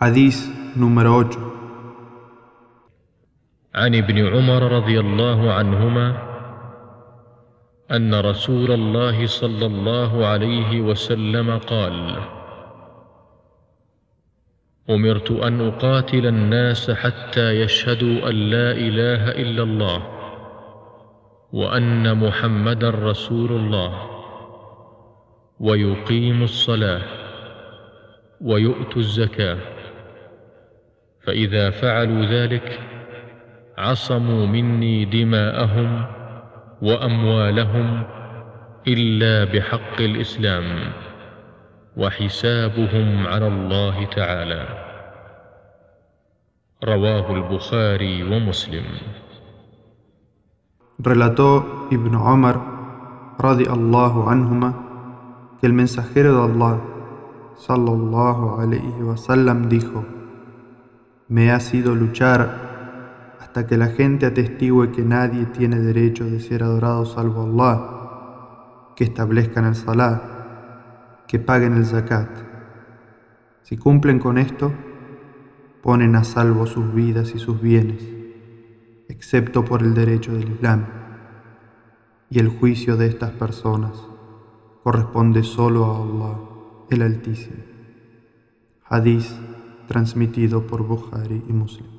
Hadís número 8. عن ابن عمر رضي الله عنهما أن رسول الله صلى الله عليه وسلم قال أمرت أن أقاتل الناس حتى يشهدوا أن لا إله إلا الله وأن محمدا رسول الله ويقيموا الصلاة ويؤتوا الزكاة فإذا فعلوا ذلك عصموا مني دماءهم وأموالهم إلا بحق الإسلام وحسابهم على الله تعالى. رواه البخاري ومسلم. Relató Ibn Omar, radiallahu anhuma, que el mensajero de Allah, sallallahu alayhi wasallam, dijo: Me ha sido luchar hasta que la gente atestigue que nadie tiene derecho de ser adorado salvo Allah, que establezcan el salah, que paguen el zakat. Si cumplen con esto, ponen a salvo sus vidas y sus bienes, excepto por el derecho del Islam. Y el juicio de estas personas corresponde solo a Allah, el Altísimo. Hadís transmitido por Bukhari y Muslim.